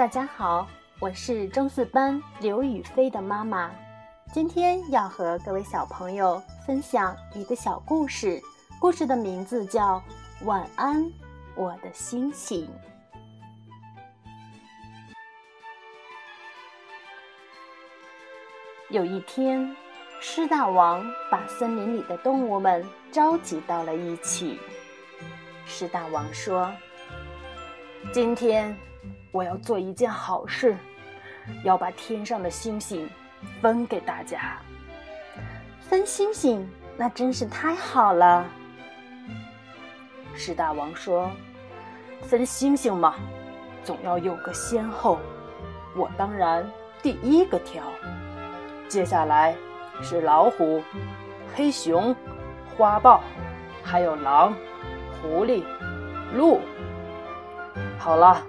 大家好，我是中四班刘雨飞的妈妈，今天要和各位小朋友分享一个小故事，故事的名字叫《晚安，我的星星》。有一天，狮大王把森林里的动物们召集到了一起。狮大王说：“今天。”我要做一件好事，要把天上的星星分给大家。分星星，那真是太好了。狮大王说：“分星星嘛，总要有个先后。我当然第一个挑。接下来是老虎、黑熊、花豹，还有狼、狐狸、鹿。好了。”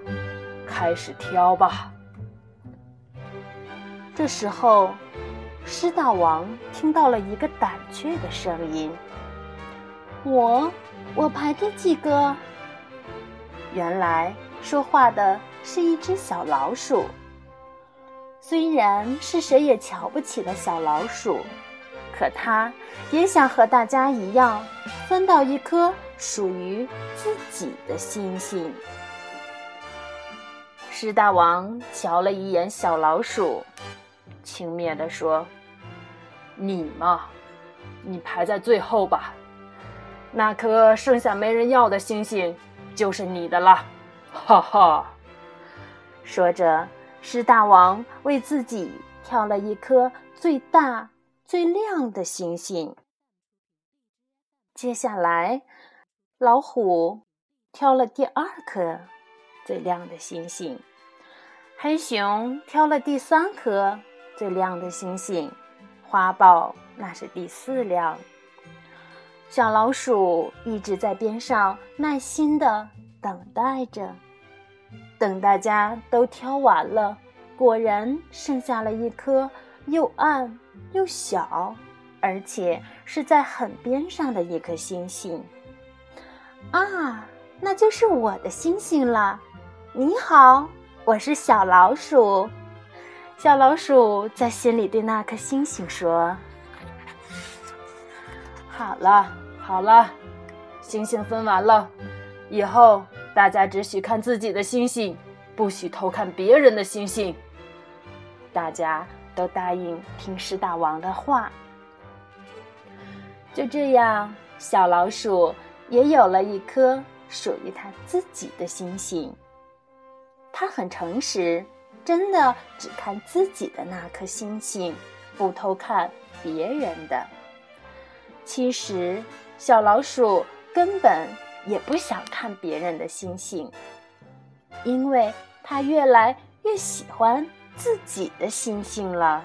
开始挑吧。这时候，狮大王听到了一个胆怯的声音：“我，我排第几个？”原来说话的是一只小老鼠。虽然是谁也瞧不起的小老鼠，可它也想和大家一样，分到一颗属于自己的星星。狮大王瞧了一眼小老鼠，轻蔑地说：“你嘛，你排在最后吧。那颗剩下没人要的星星，就是你的了。”哈哈。说着，狮大王为自己挑了一颗最大、最亮的星星。接下来，老虎挑了第二颗最亮的星星。黑熊挑了第三颗最亮的星星，花豹那是第四亮。小老鼠一直在边上耐心的等待着，等大家都挑完了，果然剩下了一颗又暗又小，而且是在很边上的一颗星星。啊，那就是我的星星了！你好。我是小老鼠，小老鼠在心里对那颗星星说：“好了，好了，星星分完了，以后大家只许看自己的星星，不许偷看别人的星星。”大家都答应听狮大王的话。就这样，小老鼠也有了一颗属于它自己的星星。他很诚实，真的只看自己的那颗星星，不偷看别人的。其实，小老鼠根本也不想看别人的星星，因为它越来越喜欢自己的星星了。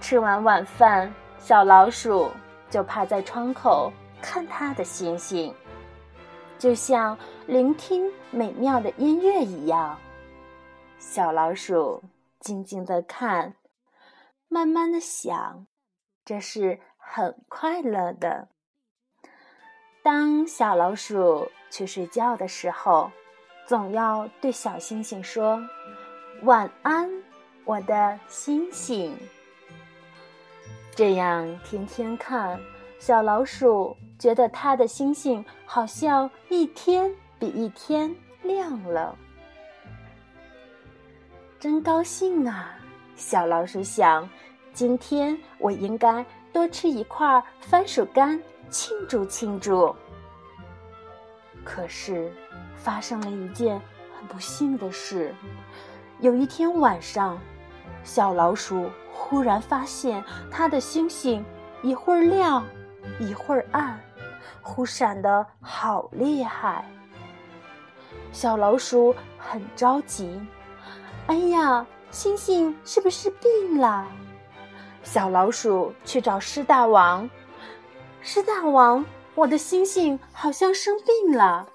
吃完晚饭，小老鼠就趴在窗口看它的星星。就像聆听美妙的音乐一样，小老鼠静静的看，慢慢的想，这是很快乐的。当小老鼠去睡觉的时候，总要对小星星说：“晚安，我的星星。”这样天天看。小老鼠觉得它的星星好像一天比一天亮了，真高兴啊！小老鼠想，今天我应该多吃一块番薯干庆祝庆祝。可是，发生了一件很不幸的事。有一天晚上，小老鼠忽然发现它的星星一会儿亮。一会儿暗，忽闪的好厉害。小老鼠很着急，哎呀，星星是不是病了？小老鼠去找狮大王，狮大王，我的星星好像生病了。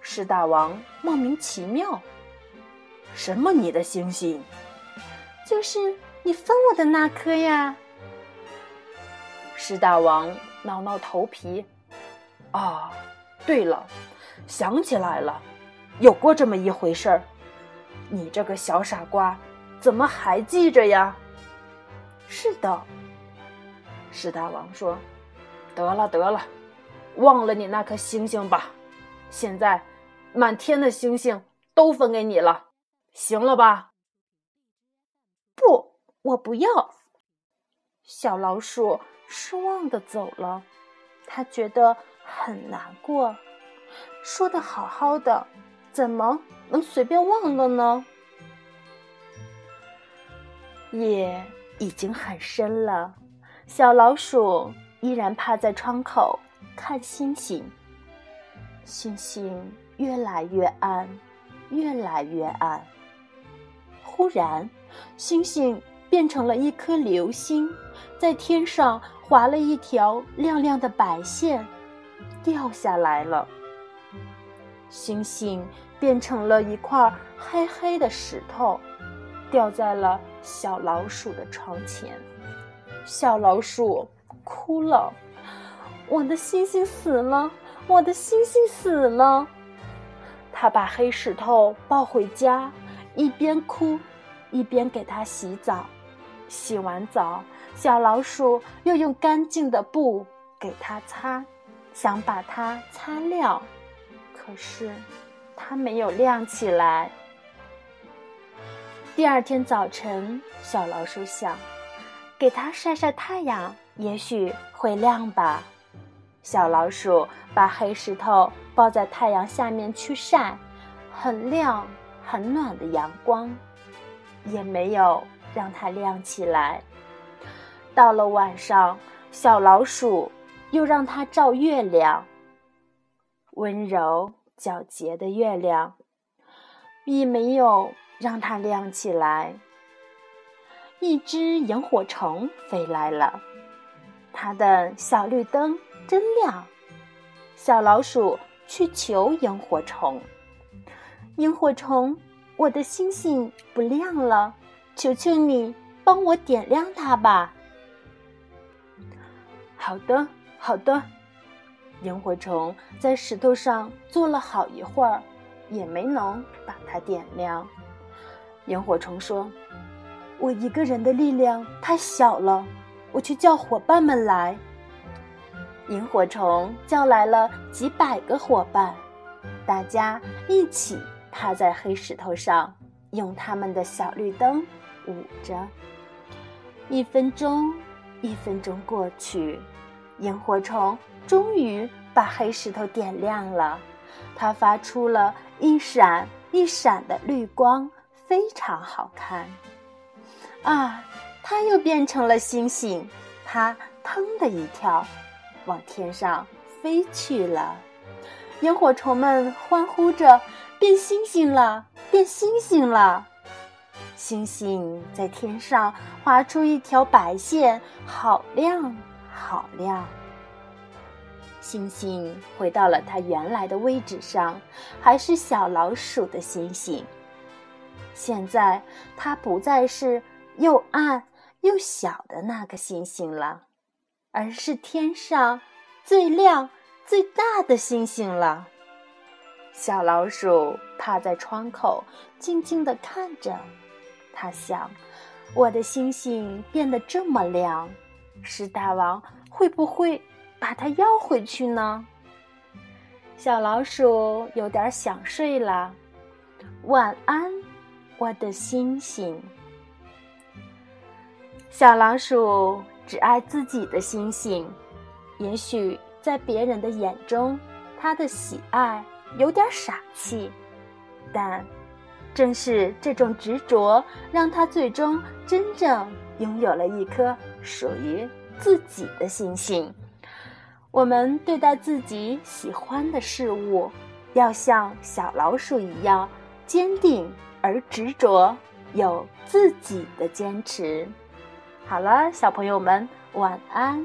狮大王莫名其妙，什么你的星星？就是你分我的那颗呀。狮大王挠挠头皮，啊，对了，想起来了，有过这么一回事儿。你这个小傻瓜，怎么还记着呀？是的，狮大王说：“得了得了，忘了你那颗星星吧。现在，满天的星星都分给你了，行了吧？”不，我不要。小老鼠失望的走了，他觉得很难过。说的好好的，怎么能随便忘了呢？夜已经很深了，小老鼠依然趴在窗口看星星。星星越来越暗，越来越暗。忽然，星星变成了一颗流星，在天上划了一条亮亮的白线，掉下来了。星星变成了一块黑黑的石头，掉在了小老鼠的床前。小老鼠哭了：“我的星星死了，我的星星死了。”他把黑石头抱回家，一边哭，一边给它洗澡。洗完澡，小老鼠又用干净的布给它擦，想把它擦亮。可是，它没有亮起来。第二天早晨，小老鼠想，给它晒晒太阳，也许会亮吧。小老鼠把黑石头抱在太阳下面去晒，很亮、很暖的阳光，也没有让它亮起来。到了晚上，小老鼠又让它照月亮。温柔皎洁的月亮，也没有让它亮起来。一只萤火虫飞来了，它的小绿灯真亮。小老鼠去求萤火虫：“萤火虫，我的星星不亮了，求求你帮我点亮它吧。”“好的，好的。”萤火虫在石头上坐了好一会儿，也没能把它点亮。萤火虫说：“我一个人的力量太小了，我去叫伙伴们来。”萤火虫叫来了几百个伙伴，大家一起趴在黑石头上，用他们的小绿灯舞着。一分钟，一分钟过去，萤火虫。终于把黑石头点亮了，它发出了一闪一闪的绿光，非常好看。啊，它又变成了星星，它腾的一跳，往天上飞去了。萤火虫们欢呼着：“变星星了，变星星了！”星星在天上划出一条白线，好亮，好亮。星星回到了它原来的位置上，还是小老鼠的星星。现在它不再是又暗又小的那个星星了，而是天上最亮最大的星星了。小老鼠趴在窗口，静静地看着。它想：我的星星变得这么亮，狮大王会不会？把它要回去呢。小老鼠有点想睡了，晚安，我的星星。小老鼠只爱自己的星星，也许在别人的眼中，它的喜爱有点傻气，但正是这种执着，让他最终真正拥有了一颗属于自己的星星。我们对待自己喜欢的事物，要像小老鼠一样坚定而执着，有自己的坚持。好了，小朋友们，晚安。